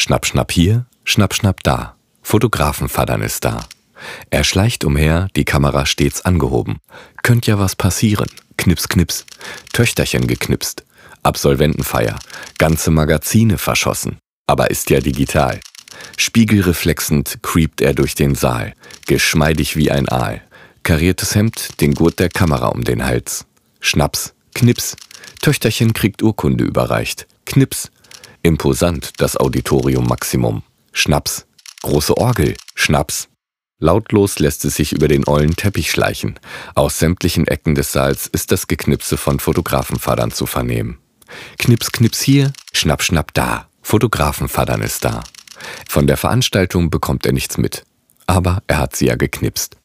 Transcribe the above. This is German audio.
Schnapp, schnapp hier, schnapp, schnapp da. Fotografenfadern ist da. Er schleicht umher, die Kamera stets angehoben. Könnt ja was passieren. Knips, knips. Töchterchen geknipst. Absolventenfeier. Ganze Magazine verschossen. Aber ist ja digital. Spiegelreflexend creept er durch den Saal. Geschmeidig wie ein Aal. Kariertes Hemd, den Gurt der Kamera um den Hals. Schnaps, Knips. Töchterchen kriegt Urkunde überreicht. Knips. Imposant, das Auditorium Maximum. Schnaps. Große Orgel. Schnaps. Lautlos lässt es sich über den ollen Teppich schleichen. Aus sämtlichen Ecken des Saals ist das Geknipse von Fotografenfadern zu vernehmen. Knips, knips hier, schnapp, schnapp da. Fotografenfadern ist da. Von der Veranstaltung bekommt er nichts mit. Aber er hat sie ja geknipst.